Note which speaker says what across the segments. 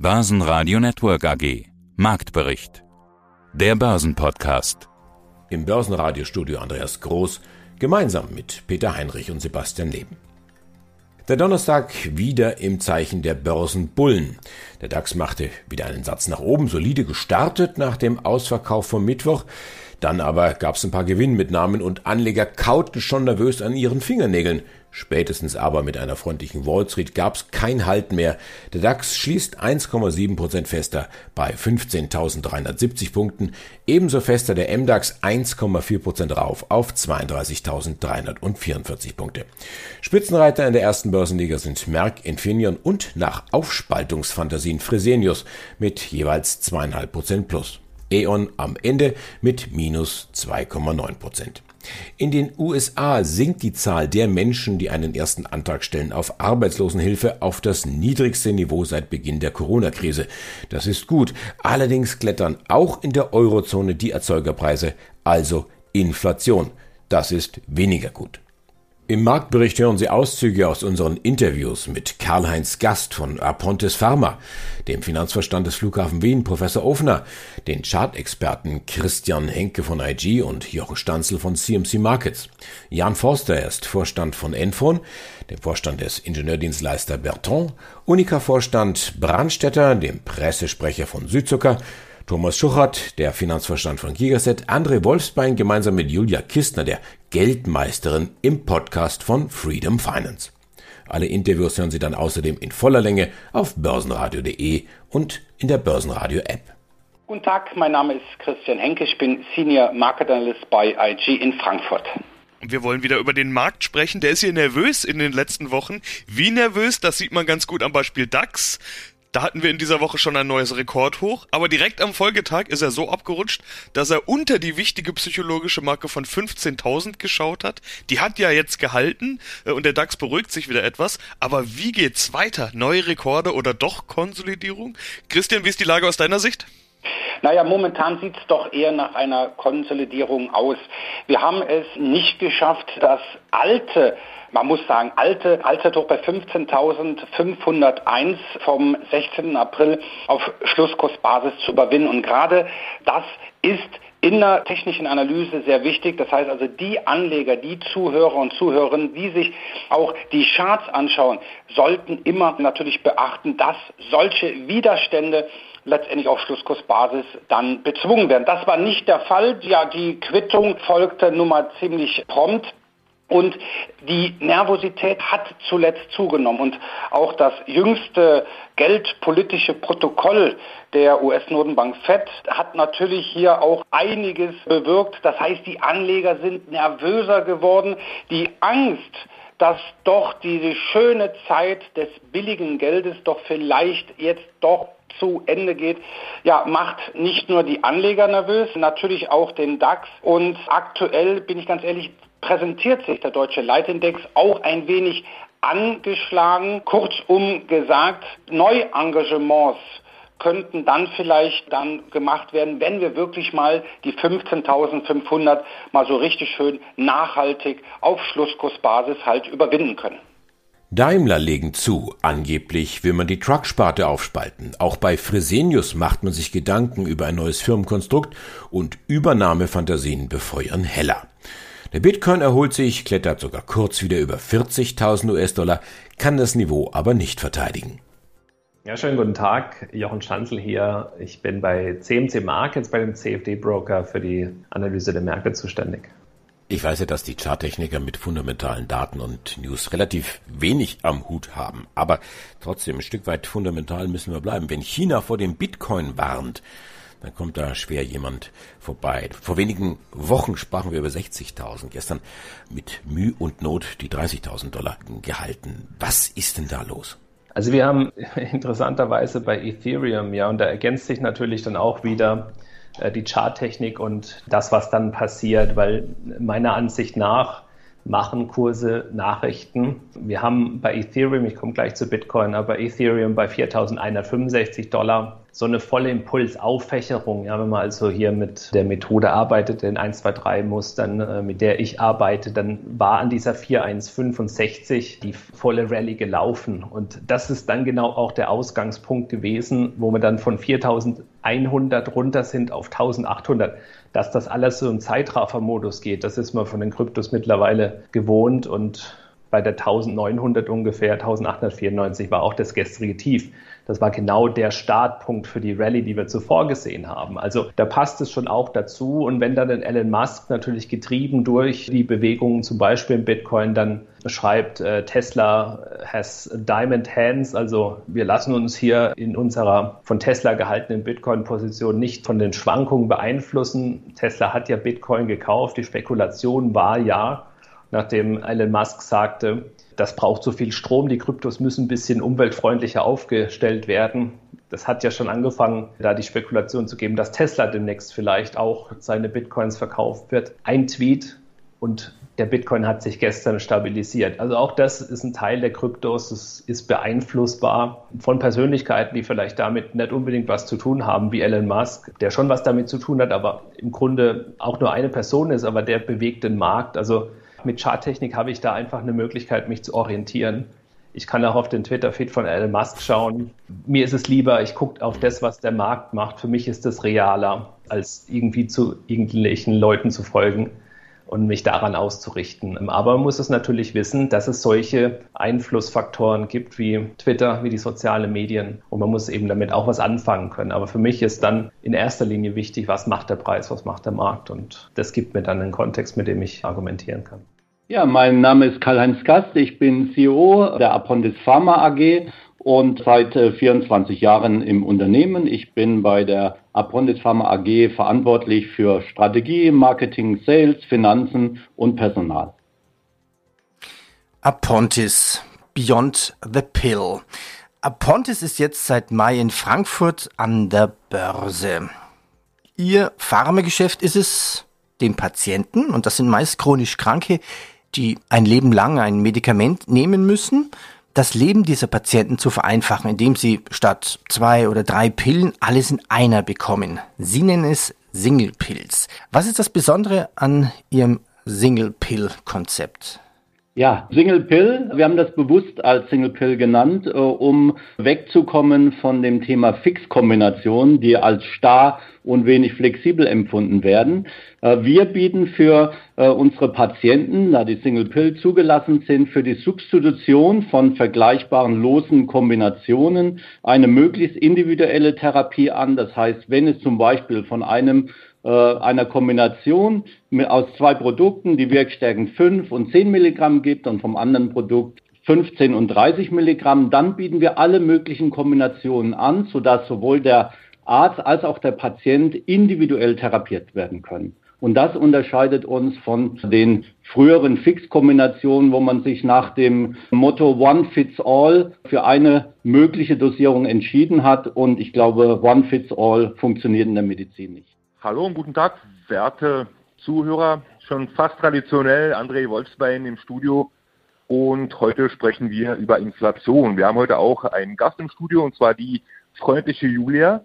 Speaker 1: Börsenradio Network AG. Marktbericht. Der Börsenpodcast.
Speaker 2: Im Börsenradiostudio Andreas Groß, gemeinsam mit Peter Heinrich und Sebastian Leben. Der Donnerstag wieder im Zeichen der Börsenbullen. Der DAX machte wieder einen Satz nach oben, solide gestartet nach dem Ausverkauf vom Mittwoch. Dann aber gab es ein paar Gewinnmitnahmen und Anleger kauten schon nervös an ihren Fingernägeln. Spätestens aber mit einer freundlichen Wall Street gab es kein Halt mehr. Der DAX schließt 1,7% fester bei 15.370 Punkten. Ebenso fester der MDAX 1,4% rauf auf 32.344 Punkte. Spitzenreiter in der ersten Börsenliga sind Merck, Infineon und nach Aufspaltungsfantasien Fresenius mit jeweils 2,5% plus. E.ON am Ende mit minus 2,9 Prozent. In den USA sinkt die Zahl der Menschen, die einen ersten Antrag stellen auf Arbeitslosenhilfe, auf das niedrigste Niveau seit Beginn der Corona-Krise. Das ist gut. Allerdings klettern auch in der Eurozone die Erzeugerpreise, also Inflation. Das ist weniger gut. Im Marktbericht hören Sie Auszüge aus unseren Interviews mit Karl-Heinz Gast von Apontes Pharma, dem Finanzverstand des Flughafen Wien, Professor Ofner, den Chartexperten Christian Henke von IG und Jochen Stanzel von CMC Markets. Jan Forster ist Vorstand von Enfon, dem Vorstand des Ingenieurdienstleister Berton, Unica-Vorstand Brandstätter, dem Pressesprecher von Südzucker Thomas Schuchert, der Finanzverstand von Gigaset, André Wolfsbein gemeinsam mit Julia Kistner, der Geldmeisterin, im Podcast von Freedom Finance. Alle Interviews hören Sie dann außerdem in voller Länge auf börsenradio.de und in der Börsenradio App.
Speaker 3: Guten Tag, mein Name ist Christian Henke, ich bin Senior Market Analyst bei IG in Frankfurt.
Speaker 4: Und wir wollen wieder über den Markt sprechen. Der ist hier nervös in den letzten Wochen. Wie nervös, das sieht man ganz gut am Beispiel DAX. Da hatten wir in dieser Woche schon ein neues Rekordhoch, aber direkt am Folgetag ist er so abgerutscht, dass er unter die wichtige psychologische Marke von 15.000 geschaut hat. Die hat ja jetzt gehalten äh, und der DAX beruhigt sich wieder etwas. Aber wie geht's weiter? Neue Rekorde oder doch Konsolidierung? Christian, wie ist die Lage aus deiner Sicht?
Speaker 3: Naja, momentan sieht es doch eher nach einer Konsolidierung aus. Wir haben es nicht geschafft, das alte man muss sagen, alte Allzeithoch bei 15.501 vom 16. April auf Schlusskursbasis zu überwinden. Und gerade das ist in der technischen Analyse sehr wichtig. Das heißt also, die Anleger, die Zuhörer und Zuhörerinnen, die sich auch die Charts anschauen, sollten immer natürlich beachten, dass solche Widerstände letztendlich auf Schlusskursbasis dann bezwungen werden. Das war nicht der Fall. Ja, die Quittung folgte nun mal ziemlich prompt. Und die Nervosität hat zuletzt zugenommen. Und auch das jüngste geldpolitische Protokoll der US-Notenbank Fed hat natürlich hier auch einiges bewirkt. Das heißt, die Anleger sind nervöser geworden. Die Angst, dass doch diese schöne Zeit des billigen Geldes doch vielleicht jetzt doch zu Ende geht, ja, macht nicht nur die Anleger nervös, natürlich auch den DAX. Und aktuell bin ich ganz ehrlich, präsentiert sich der deutsche Leitindex auch ein wenig angeschlagen. Kurzum gesagt, Neuengagements könnten dann vielleicht dann gemacht werden, wenn wir wirklich mal die 15.500 mal so richtig schön nachhaltig auf Schlusskursbasis halt überwinden können.
Speaker 2: Daimler legen zu, angeblich will man die Trucksparte aufspalten. Auch bei Fresenius macht man sich Gedanken über ein neues Firmenkonstrukt und Übernahmefantasien befeuern heller. Der Bitcoin erholt sich, klettert sogar kurz wieder über 40.000 US-Dollar, kann das Niveau aber nicht verteidigen.
Speaker 5: Ja, schönen guten Tag. Jochen Schanzel hier. Ich bin bei CMC Markets, bei dem CFD-Broker für die Analyse der Märkte zuständig.
Speaker 2: Ich weiß ja, dass die Charttechniker mit fundamentalen Daten und News relativ wenig am Hut haben, aber trotzdem ein Stück weit fundamental müssen wir bleiben. Wenn China vor dem Bitcoin warnt, dann kommt da schwer jemand vorbei. Vor wenigen Wochen sprachen wir über 60.000, gestern mit Mühe und Not die 30.000 Dollar gehalten. Was ist denn da los?
Speaker 5: Also wir haben interessanterweise bei Ethereum, ja, und da ergänzt sich natürlich dann auch wieder äh, die Charttechnik und das, was dann passiert, weil meiner Ansicht nach machen, Kurse, Nachrichten. Wir haben bei Ethereum, ich komme gleich zu Bitcoin, aber Ethereum bei 4.165 Dollar so eine volle Impulsauffächerung. Ja, wenn man also hier mit der Methode arbeitet, den 1, 2, 3 Mustern, äh, mit der ich arbeite, dann war an dieser 4.165 die volle Rallye gelaufen. Und das ist dann genau auch der Ausgangspunkt gewesen, wo wir dann von 4.100 runter sind auf 1.800 dass das alles so im Zeitraffer-Modus geht, das ist man von den Kryptos mittlerweile gewohnt und bei der 1900 ungefähr, 1894 war auch das gestrige Tief. Das war genau der Startpunkt für die Rallye, die wir zuvor gesehen haben. Also da passt es schon auch dazu. Und wenn dann Elon Musk natürlich getrieben durch die Bewegungen, zum Beispiel im Bitcoin, dann schreibt, äh, Tesla has diamond hands, also wir lassen uns hier in unserer von Tesla gehaltenen Bitcoin-Position nicht von den Schwankungen beeinflussen. Tesla hat ja Bitcoin gekauft, die Spekulation war ja, nachdem Elon Musk sagte, das braucht so viel Strom, die Kryptos müssen ein bisschen umweltfreundlicher aufgestellt werden. Das hat ja schon angefangen, da die Spekulation zu geben, dass Tesla demnächst vielleicht auch seine Bitcoins verkauft wird. Ein Tweet und der Bitcoin hat sich gestern stabilisiert. Also auch das ist ein Teil der Kryptos. Es ist beeinflussbar von Persönlichkeiten, die vielleicht damit nicht unbedingt was zu tun haben, wie Elon Musk, der schon was damit zu tun hat, aber im Grunde auch nur eine Person ist, aber der bewegt den Markt. Also mit Charttechnik habe ich da einfach eine Möglichkeit, mich zu orientieren. Ich kann auch auf den Twitter-Feed von Elon Musk schauen. Mir ist es lieber, ich gucke auf das, was der Markt macht. Für mich ist das realer, als irgendwie zu irgendwelchen Leuten zu folgen und mich daran auszurichten. Aber man muss es natürlich wissen, dass es solche Einflussfaktoren gibt wie Twitter, wie die sozialen Medien und man muss eben damit auch was anfangen können. Aber für mich ist dann in erster Linie wichtig, was macht der Preis, was macht der Markt und das gibt mir dann einen Kontext, mit dem ich argumentieren kann.
Speaker 6: Ja, mein Name ist Karl-Heinz Gast. Ich bin CEO der Apondis Pharma AG und seit 24 äh, Jahren im Unternehmen. Ich bin bei der Apondis Pharma AG verantwortlich für Strategie, Marketing, Sales, Finanzen und Personal.
Speaker 7: Apontis Beyond the Pill. Apontis ist jetzt seit Mai in Frankfurt an der Börse. Ihr Pharmageschäft ist es, den Patienten, und das sind meist chronisch Kranke, die ein Leben lang ein Medikament nehmen müssen, das Leben dieser Patienten zu vereinfachen, indem sie statt zwei oder drei Pillen alles in einer bekommen. Sie nennen es Single Pills. Was ist das Besondere an Ihrem Single Pill Konzept?
Speaker 6: Ja, Single Pill. Wir haben das bewusst als Single Pill genannt, äh, um wegzukommen von dem Thema Fixkombination, die als starr und wenig flexibel empfunden werden. Äh, wir bieten für äh, unsere Patienten, da die Single Pill zugelassen sind, für die Substitution von vergleichbaren losen Kombinationen eine möglichst individuelle Therapie an. Das heißt, wenn es zum Beispiel von einem einer Kombination aus zwei Produkten, die Wirkstärken 5 und 10 Milligramm gibt und vom anderen Produkt 15 und 30 Milligramm, dann bieten wir alle möglichen Kombinationen an, sodass sowohl der Arzt als auch der Patient individuell therapiert werden können. Und das unterscheidet uns von den früheren Fixkombinationen, wo man sich nach dem Motto One Fits All für eine mögliche Dosierung entschieden hat. Und ich glaube, One Fits All funktioniert in der Medizin nicht.
Speaker 8: Hallo und guten Tag, werte Zuhörer. Schon fast traditionell André Wolfsbein im Studio. Und heute sprechen wir über Inflation. Wir haben heute auch einen Gast im Studio und zwar die freundliche Julia.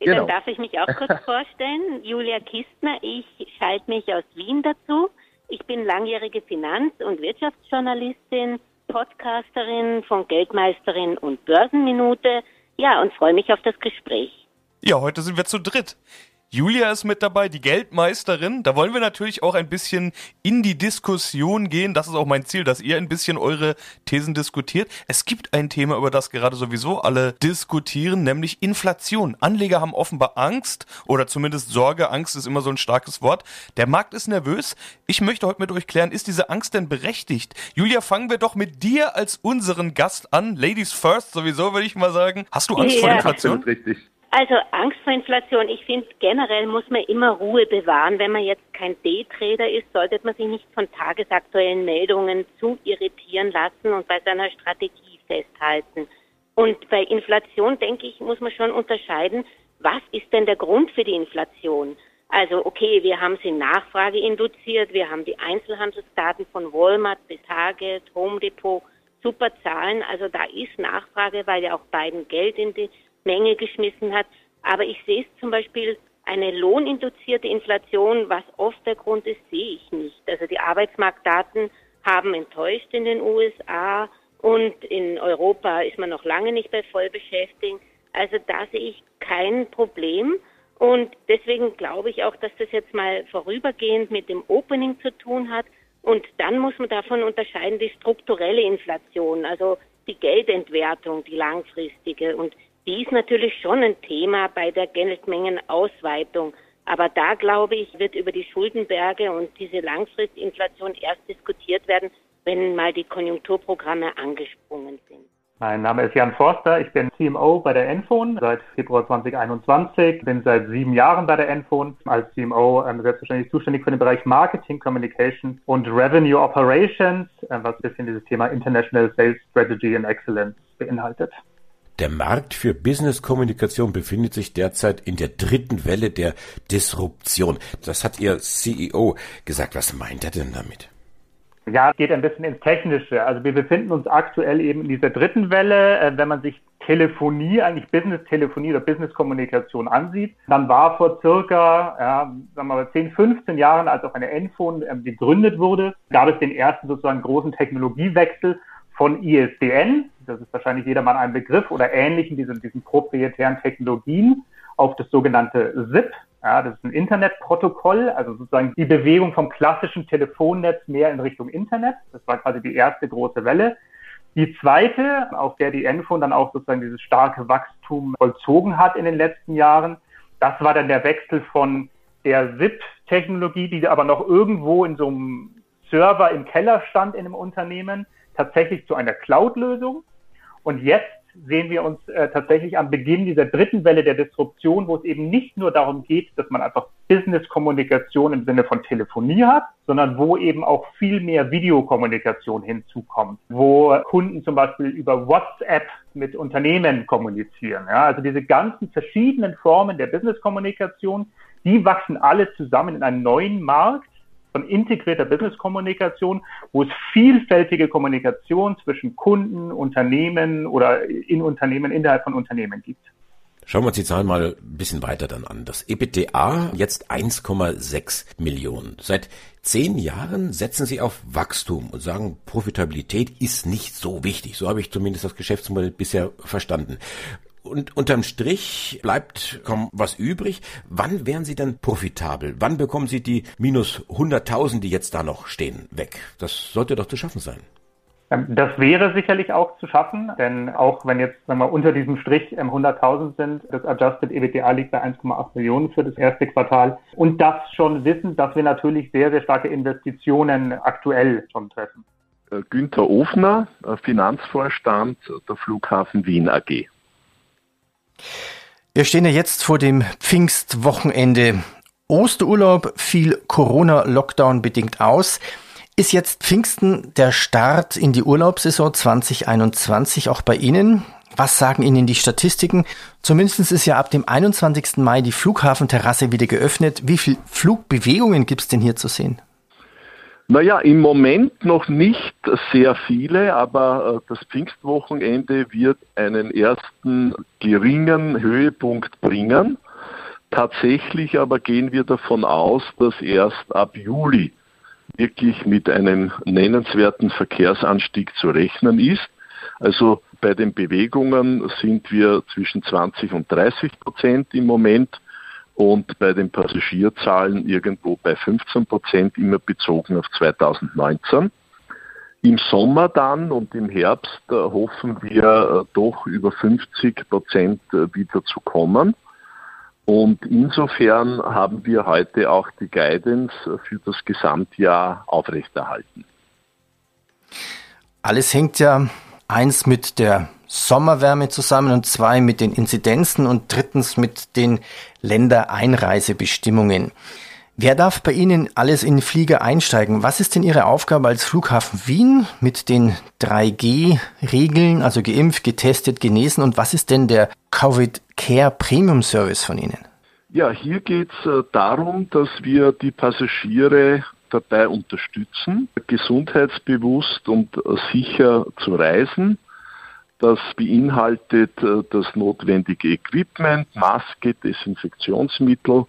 Speaker 9: Genau. Dann darf ich mich auch kurz vorstellen. Julia Kistner, ich schalte mich aus Wien dazu. Ich bin langjährige Finanz- und Wirtschaftsjournalistin, Podcasterin von Geldmeisterin und Börsenminute. Ja, und freue mich auf das Gespräch.
Speaker 4: Ja, heute sind wir zu dritt. Julia ist mit dabei, die Geldmeisterin. Da wollen wir natürlich auch ein bisschen in die Diskussion gehen. Das ist auch mein Ziel, dass ihr ein bisschen eure Thesen diskutiert. Es gibt ein Thema, über das gerade sowieso alle diskutieren, nämlich Inflation. Anleger haben offenbar Angst oder zumindest Sorge. Angst ist immer so ein starkes Wort. Der Markt ist nervös. Ich möchte heute mit euch klären, ist diese Angst denn berechtigt? Julia, fangen wir doch mit dir als unseren Gast an. Ladies first sowieso, würde ich mal sagen. Hast du Angst ja. vor Inflation?
Speaker 8: Richtig.
Speaker 9: Also Angst vor Inflation. Ich finde, generell muss man immer Ruhe bewahren. Wenn man jetzt kein Daytrader ist, sollte man sich nicht von tagesaktuellen Meldungen zu irritieren lassen und bei seiner Strategie festhalten. Und bei Inflation, denke ich, muss man schon unterscheiden, was ist denn der Grund für die Inflation? Also okay, wir haben sie Nachfrage induziert, wir haben die Einzelhandelsdaten von Walmart bis Target, Home Depot, super Zahlen. Also da ist Nachfrage, weil ja auch Biden Geld in die Menge geschmissen hat. Aber ich sehe es zum Beispiel eine lohninduzierte Inflation, was oft der Grund ist, sehe ich nicht. Also die Arbeitsmarktdaten haben enttäuscht in den USA und in Europa ist man noch lange nicht bei Vollbeschäftigung. Also da sehe ich kein Problem. Und deswegen glaube ich auch, dass das jetzt mal vorübergehend mit dem Opening zu tun hat. Und dann muss man davon unterscheiden die strukturelle Inflation, also die Geldentwertung, die langfristige. Und die ist natürlich schon ein Thema bei der Geldmengenausweitung. Aber da, glaube ich, wird über die Schuldenberge und diese Langfristinflation erst diskutiert werden, wenn mal die Konjunkturprogramme angesprungen sind.
Speaker 10: Mein Name ist Jan Forster, ich bin CMO bei der Enphone seit Februar 2021, bin seit sieben Jahren bei der Enphone als CMO ähm, selbstverständlich zuständig für den Bereich Marketing, Communication und Revenue Operations, äh, was ein bisschen dieses Thema International Sales Strategy and Excellence beinhaltet.
Speaker 2: Der Markt für Business-Kommunikation befindet sich derzeit in der dritten Welle der Disruption. Das hat Ihr CEO gesagt. Was meint er denn damit?
Speaker 10: Ja, geht ein bisschen ins Technische. Also wir befinden uns aktuell eben in dieser dritten Welle. Äh, wenn man sich Telefonie, eigentlich Business-Telefonie oder Business-Kommunikation ansieht, dann war vor circa, ja, sagen wir mal 10, 15 Jahren, als auch eine Enphone ähm, gegründet wurde, gab es den ersten sozusagen großen Technologiewechsel von ISDN, das ist wahrscheinlich jedermann ein Begriff, oder ähnlichen, diesen, diesen proprietären Technologien, auf das sogenannte SIP, ja, das ist ein Internetprotokoll, also sozusagen die Bewegung vom klassischen Telefonnetz mehr in Richtung Internet. Das war quasi die erste große Welle. Die zweite, auf der die Enphone dann auch sozusagen dieses starke Wachstum vollzogen hat in den letzten Jahren, das war dann der Wechsel von der SIP-Technologie, die aber noch irgendwo in so einem Server im Keller stand in einem Unternehmen, tatsächlich zu einer Cloud-Lösung. Und jetzt sehen wir uns äh, tatsächlich am Beginn dieser dritten Welle der Disruption, wo es eben nicht nur darum geht, dass man einfach Business-Kommunikation im Sinne von Telefonie hat, sondern wo eben auch viel mehr Videokommunikation hinzukommt, wo Kunden zum Beispiel über WhatsApp mit Unternehmen kommunizieren. Ja, also diese ganzen verschiedenen Formen der Business-Kommunikation, die wachsen alle zusammen in einen neuen Markt, von integrierter Business-Kommunikation, wo es vielfältige Kommunikation zwischen Kunden, Unternehmen oder in Unternehmen, innerhalb von Unternehmen gibt.
Speaker 2: Schauen wir uns die Zahlen mal ein bisschen weiter dann an. Das EBITDA jetzt 1,6 Millionen. Seit zehn Jahren setzen Sie auf Wachstum und sagen, Profitabilität ist nicht so wichtig. So habe ich zumindest das Geschäftsmodell bisher verstanden. Und unterm Strich bleibt kaum was übrig. Wann wären Sie denn profitabel? Wann bekommen Sie die minus 100.000, die jetzt da noch stehen, weg? Das sollte doch zu schaffen sein.
Speaker 10: Ähm, das wäre sicherlich auch zu schaffen, denn auch wenn jetzt wenn wir unter diesem Strich 100.000 ähm, sind, das Adjusted EBITDA liegt bei 1,8 Millionen für das erste Quartal und das schon wissen, dass wir natürlich sehr, sehr starke Investitionen aktuell schon treffen.
Speaker 8: Äh, Günther Ofner, äh, Finanzvorstand der Flughafen Wien AG.
Speaker 7: Wir stehen ja jetzt vor dem Pfingstwochenende. Osterurlaub fiel Corona-Lockdown bedingt aus. Ist jetzt Pfingsten der Start in die Urlaubssaison 2021 auch bei Ihnen? Was sagen Ihnen die Statistiken? Zumindest ist ja ab dem 21. Mai die Flughafenterrasse wieder geöffnet. Wie viele Flugbewegungen gibt es denn hier zu sehen?
Speaker 8: Naja, im Moment noch nicht sehr viele, aber äh, das Pfingstwochenende wird einen ersten geringen Höhepunkt bringen. Tatsächlich aber gehen wir davon aus, dass erst ab Juli wirklich mit einem nennenswerten Verkehrsanstieg zu rechnen ist. Also bei den Bewegungen sind wir zwischen 20 und 30 Prozent im Moment und bei den Passagierzahlen irgendwo bei 15 Prozent, immer bezogen auf 2019. Im Sommer dann und im Herbst äh, hoffen wir äh, doch über 50 Prozent äh, wieder zu kommen. Und insofern haben wir heute auch die Guidance für das Gesamtjahr aufrechterhalten.
Speaker 7: Alles hängt ja eins mit der Sommerwärme zusammen und zwei mit den Inzidenzen und drittens mit den Ländereinreisebestimmungen. Wer darf bei Ihnen alles in Flieger einsteigen? Was ist denn Ihre Aufgabe als Flughafen Wien mit den 3G-Regeln, also geimpft, getestet, genesen? Und was ist denn der Covid Care Premium Service von Ihnen?
Speaker 11: Ja, hier geht es äh, darum, dass wir die Passagiere dabei unterstützen, gesundheitsbewusst und äh, sicher zu reisen. Das beinhaltet äh, das notwendige Equipment, Maske, Desinfektionsmittel,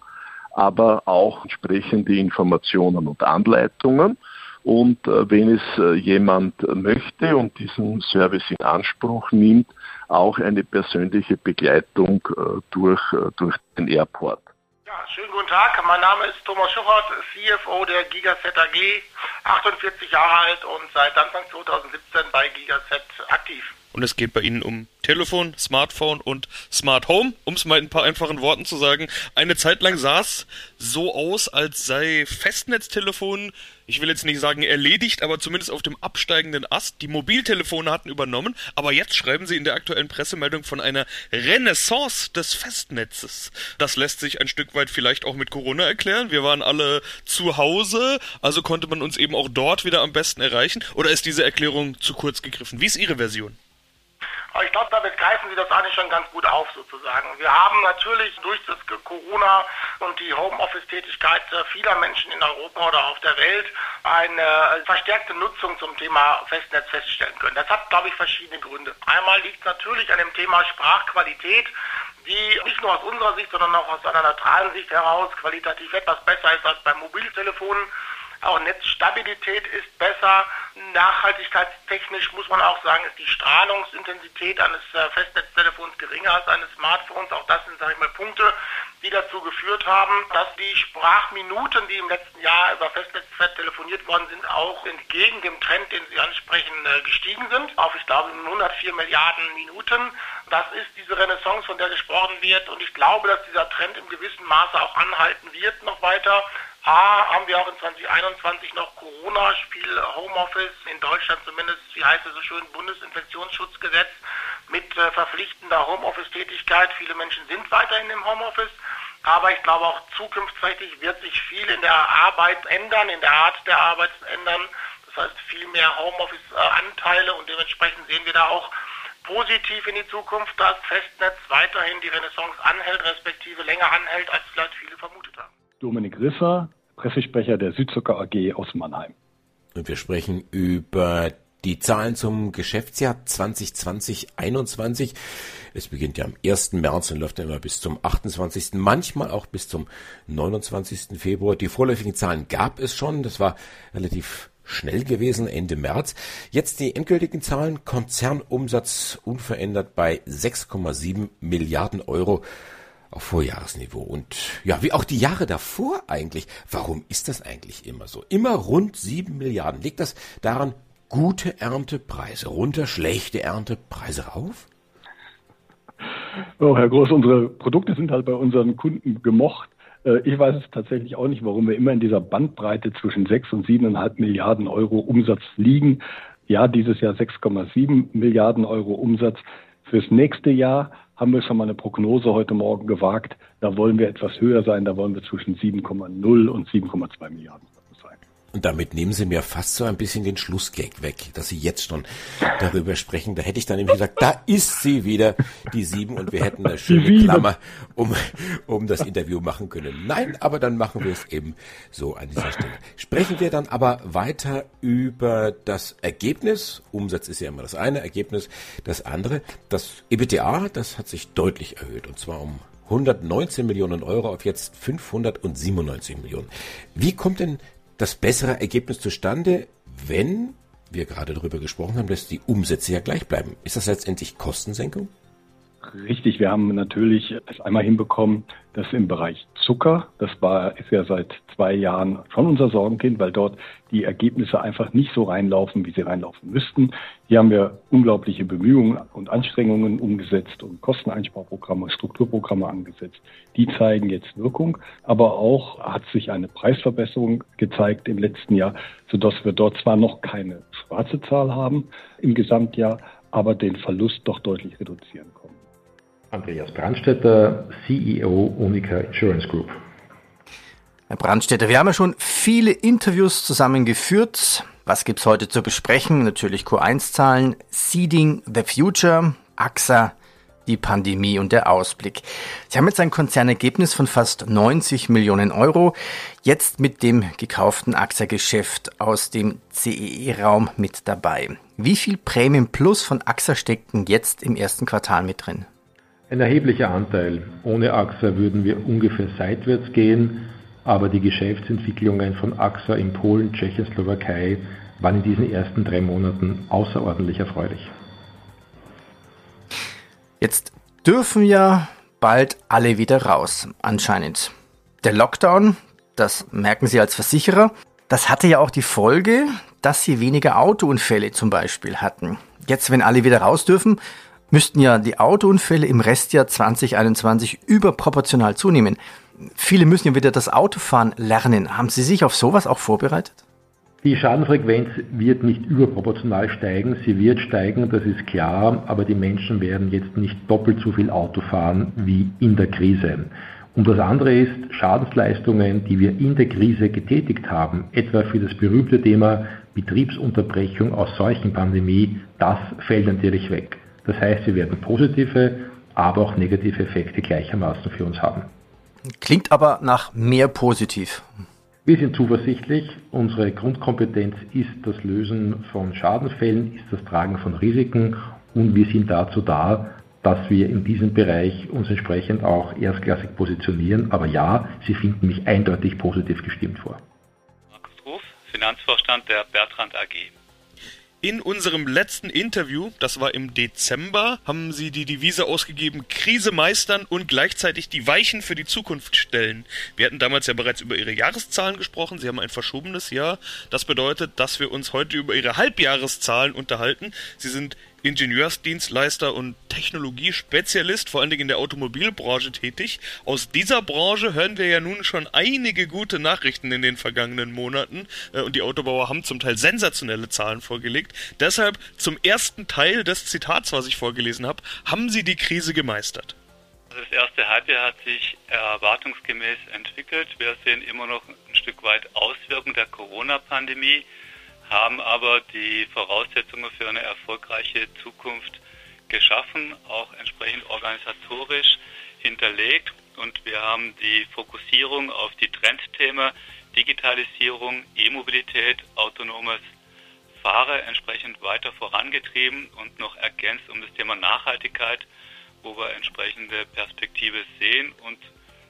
Speaker 11: aber auch entsprechende Informationen und Anleitungen. Und äh, wenn es jemand möchte und diesen Service in Anspruch nimmt, auch eine persönliche Begleitung durch, durch den Airport.
Speaker 12: Ja, schönen guten Tag. Mein Name ist Thomas Schuchert, CFO der Gigaset AG, 48 Jahre alt und seit Anfang 2017 bei Gigaset aktiv.
Speaker 4: Und es geht bei Ihnen um Telefon, Smartphone und Smart Home, um es mal in ein paar einfachen Worten zu sagen. Eine Zeit lang sah es so aus, als sei Festnetztelefon, ich will jetzt nicht sagen erledigt, aber zumindest auf dem absteigenden Ast. Die Mobiltelefone hatten übernommen, aber jetzt schreiben sie in der aktuellen Pressemeldung von einer Renaissance des Festnetzes. Das lässt sich ein Stück weit vielleicht auch mit Corona erklären. Wir waren alle zu Hause, also konnte man uns eben auch dort wieder am besten erreichen. Oder ist diese Erklärung zu kurz gegriffen? Wie ist Ihre Version?
Speaker 12: Aber ich glaube, damit greifen Sie das eigentlich schon ganz gut auf sozusagen. Wir haben natürlich durch das Corona und die Homeoffice-Tätigkeit vieler Menschen in Europa oder auf der Welt eine verstärkte Nutzung zum Thema Festnetz feststellen können. Das hat, glaube ich, verschiedene Gründe. Einmal liegt es natürlich an dem Thema Sprachqualität die nicht nur aus unserer Sicht, sondern auch aus einer neutralen Sicht heraus qualitativ etwas besser ist als beim Mobiltelefon. Auch Netzstabilität ist besser. Nachhaltigkeitstechnisch muss man auch sagen, ist die Strahlungsintensität eines äh, Festnetztelefons geringer als eines Smartphones. Auch das sind, sage ich mal, Punkte, die dazu geführt haben, dass die Sprachminuten, die im letzten Jahr über Festnetz telefoniert worden sind, auch entgegen dem Trend, den Sie ansprechen, äh, gestiegen sind. Auf, ich glaube, 104 Milliarden Minuten. Das ist diese Renaissance, von der gesprochen wird. Und ich glaube, dass dieser Trend im gewissen Maße auch anhalten wird noch weiter. A, haben wir auch in 2021 noch Corona, Spiel Homeoffice, in Deutschland zumindest, wie heißt es so schön, Bundesinfektionsschutzgesetz mit äh, verpflichtender Homeoffice-Tätigkeit. Viele Menschen sind weiterhin im Homeoffice. Aber ich glaube auch zukünftig wird sich viel in der Arbeit ändern, in der Art der Arbeit ändern. Das heißt viel mehr Homeoffice-Anteile und dementsprechend sehen wir da auch positiv in die Zukunft, dass Festnetz weiterhin die Renaissance anhält, respektive länger anhält, als vielleicht viele vermutet haben.
Speaker 13: Dominik Risser, Pressesprecher der Südzucker AG aus Mannheim.
Speaker 2: Und wir sprechen über die Zahlen zum Geschäftsjahr 2020-21. Es beginnt ja am 1. März und läuft dann immer bis zum 28. Manchmal auch bis zum 29. Februar. Die vorläufigen Zahlen gab es schon. Das war relativ schnell gewesen, Ende März. Jetzt die endgültigen Zahlen. Konzernumsatz unverändert bei 6,7 Milliarden Euro auf Vorjahresniveau. Und ja, wie auch die Jahre davor eigentlich. Warum ist das eigentlich immer so? Immer rund sieben Milliarden. Liegt das daran, gute Erntepreise runter, schlechte Erntepreise rauf?
Speaker 13: Oh, Herr Groß, unsere Produkte sind halt bei unseren Kunden gemocht. Äh, ich weiß es tatsächlich auch nicht, warum wir immer in dieser Bandbreite zwischen sechs und siebeneinhalb Milliarden Euro Umsatz liegen. Ja, dieses Jahr 6,7 Milliarden Euro Umsatz. Fürs nächste Jahr haben wir schon mal eine Prognose heute Morgen gewagt. Da wollen wir etwas höher sein. Da wollen wir zwischen 7,0 und 7,2 Milliarden.
Speaker 2: Und damit nehmen Sie mir fast so ein bisschen den Schlussgag weg, dass Sie jetzt schon darüber sprechen. Da hätte ich dann nämlich gesagt, da ist sie wieder, die sieben, und wir hätten eine schöne Klammer, um, um das Interview machen können. Nein, aber dann machen wir es eben so an dieser Stelle. Sprechen wir dann aber weiter über das Ergebnis. Umsatz ist ja immer das eine, Ergebnis das andere. Das EBITDA, das hat sich deutlich erhöht, und zwar um 119 Millionen Euro auf jetzt 597 Millionen. Wie kommt denn das bessere Ergebnis zustande, wenn wir gerade darüber gesprochen haben, dass die Umsätze ja gleich bleiben. Ist das letztendlich Kostensenkung?
Speaker 13: Richtig, wir haben natürlich es einmal hinbekommen, dass im Bereich Zucker, das war, ist ja seit zwei Jahren schon unser Sorgenkind, weil dort die Ergebnisse einfach nicht so reinlaufen, wie sie reinlaufen müssten. Hier haben wir unglaubliche Bemühungen und Anstrengungen umgesetzt und Kosteneinsparprogramme, Strukturprogramme angesetzt. Die zeigen jetzt Wirkung, aber auch hat sich eine Preisverbesserung gezeigt im letzten Jahr, sodass wir dort zwar noch keine schwarze Zahl haben im Gesamtjahr, aber den Verlust doch deutlich reduzieren können.
Speaker 14: Andreas Brandstätter, CEO Unica Insurance Group.
Speaker 7: Herr Brandstätter, wir haben ja schon viele Interviews zusammengeführt. Was gibt's heute zu besprechen? Natürlich Q1-Zahlen, Seeding the Future, AXA, die Pandemie und der Ausblick. Sie haben jetzt ein Konzernergebnis von fast 90 Millionen Euro, jetzt mit dem gekauften AXA-Geschäft aus dem CEE-Raum mit dabei. Wie viel Prämien Plus von AXA stecken jetzt im ersten Quartal mit drin?
Speaker 14: Ein erheblicher Anteil. Ohne AXA würden wir ungefähr seitwärts gehen, aber die Geschäftsentwicklungen von AXA in Polen, Tschechien, Slowakei waren in diesen ersten drei Monaten außerordentlich erfreulich.
Speaker 7: Jetzt dürfen ja bald alle wieder raus, anscheinend. Der Lockdown, das merken Sie als Versicherer, das hatte ja auch die Folge, dass Sie weniger Autounfälle zum Beispiel hatten. Jetzt, wenn alle wieder raus dürfen, müssten ja die Autounfälle im Restjahr 2021 überproportional zunehmen. Viele müssen ja wieder das Autofahren lernen. Haben Sie sich auf sowas auch vorbereitet?
Speaker 14: Die Schadenfrequenz wird nicht überproportional steigen, sie wird steigen, das ist klar, aber die Menschen werden jetzt nicht doppelt so viel Auto fahren wie in der Krise. Und das andere ist, Schadensleistungen, die wir in der Krise getätigt haben, etwa für das berühmte Thema Betriebsunterbrechung aus Seuchenpandemie, das fällt natürlich weg. Das heißt, wir werden positive, aber auch negative Effekte gleichermaßen für uns haben.
Speaker 7: Klingt aber nach mehr positiv.
Speaker 14: Wir sind zuversichtlich. Unsere Grundkompetenz ist das Lösen von Schadenfällen, ist das Tragen von Risiken und wir sind dazu da, dass wir in diesem Bereich uns entsprechend auch erstklassig positionieren. Aber ja, Sie finden mich eindeutig positiv gestimmt vor.
Speaker 15: Markus Ruf, Finanzvorstand der Bertrand AG.
Speaker 4: In unserem letzten Interview, das war im Dezember, haben Sie die Devise ausgegeben, Krise meistern und gleichzeitig die Weichen für die Zukunft stellen. Wir hatten damals ja bereits über Ihre Jahreszahlen gesprochen. Sie haben ein verschobenes Jahr. Das bedeutet, dass wir uns heute über Ihre Halbjahreszahlen unterhalten. Sie sind Ingenieursdienstleister und Technologiespezialist, vor allen Dingen in der Automobilbranche tätig. Aus dieser Branche hören wir ja nun schon einige gute Nachrichten in den vergangenen Monaten äh, und die Autobauer haben zum Teil sensationelle Zahlen vorgelegt. Deshalb zum ersten Teil des Zitats, was ich vorgelesen habe, haben Sie die Krise gemeistert?
Speaker 15: Also das erste Halbjahr hat sich erwartungsgemäß entwickelt. Wir sehen immer noch ein Stück weit Auswirkungen der Corona-Pandemie haben aber die Voraussetzungen für eine erfolgreiche Zukunft geschaffen, auch entsprechend organisatorisch hinterlegt. Und wir haben die Fokussierung auf die Trendthemen Digitalisierung, E-Mobilität, autonomes Fahren entsprechend weiter vorangetrieben und noch ergänzt um das Thema Nachhaltigkeit, wo wir entsprechende Perspektive sehen. Und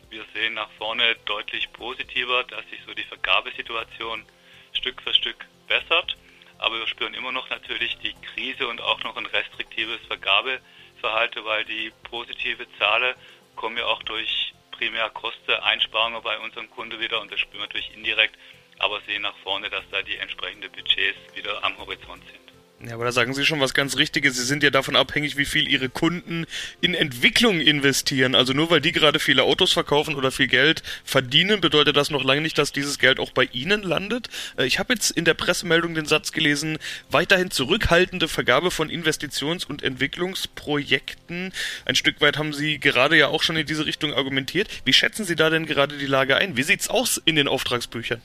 Speaker 15: wir sehen nach vorne deutlich positiver, dass sich so die Vergabesituation Stück für Stück verbessert, aber wir spüren immer noch natürlich die Krise und auch noch ein restriktives Vergabeverhalten, weil die positive Zahlen kommen ja auch durch primär Kosteneinsparungen bei unseren Kunden wieder und das spüren wir natürlich indirekt, aber sehen nach vorne, dass da die entsprechenden Budgets wieder am Horizont sind.
Speaker 4: Ja, aber da sagen Sie schon was ganz Richtiges. Sie sind ja davon abhängig, wie viel Ihre Kunden in Entwicklung investieren. Also nur weil die gerade viele Autos verkaufen oder viel Geld verdienen, bedeutet das noch lange nicht, dass dieses Geld auch bei Ihnen landet. Äh, ich habe jetzt in der Pressemeldung den Satz gelesen, weiterhin zurückhaltende Vergabe von Investitions- und Entwicklungsprojekten. Ein Stück weit haben Sie gerade ja auch schon in diese Richtung argumentiert. Wie schätzen Sie da denn gerade die Lage ein? Wie sieht's aus in den Auftragsbüchern?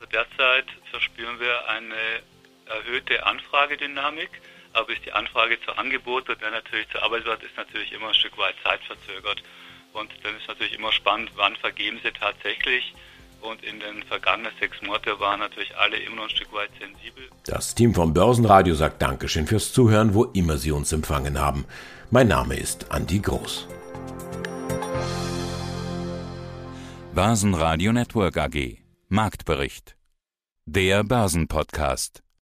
Speaker 15: Also derzeit verspüren wir eine erhöhte Anfragedynamik, aber bis die Anfrage zu Angebot wird, dann natürlich zur Arbeit wird, ist natürlich immer ein Stück weit zeitverzögert. Und dann ist natürlich immer spannend, wann vergeben sie tatsächlich. Und in den vergangenen sechs Monaten waren natürlich alle immer noch ein Stück weit sensibel.
Speaker 2: Das Team vom Börsenradio sagt Dankeschön fürs Zuhören, wo immer Sie uns empfangen haben. Mein Name ist Andi Groß.
Speaker 1: Börsenradio Network AG. Marktbericht. Der Börsenpodcast.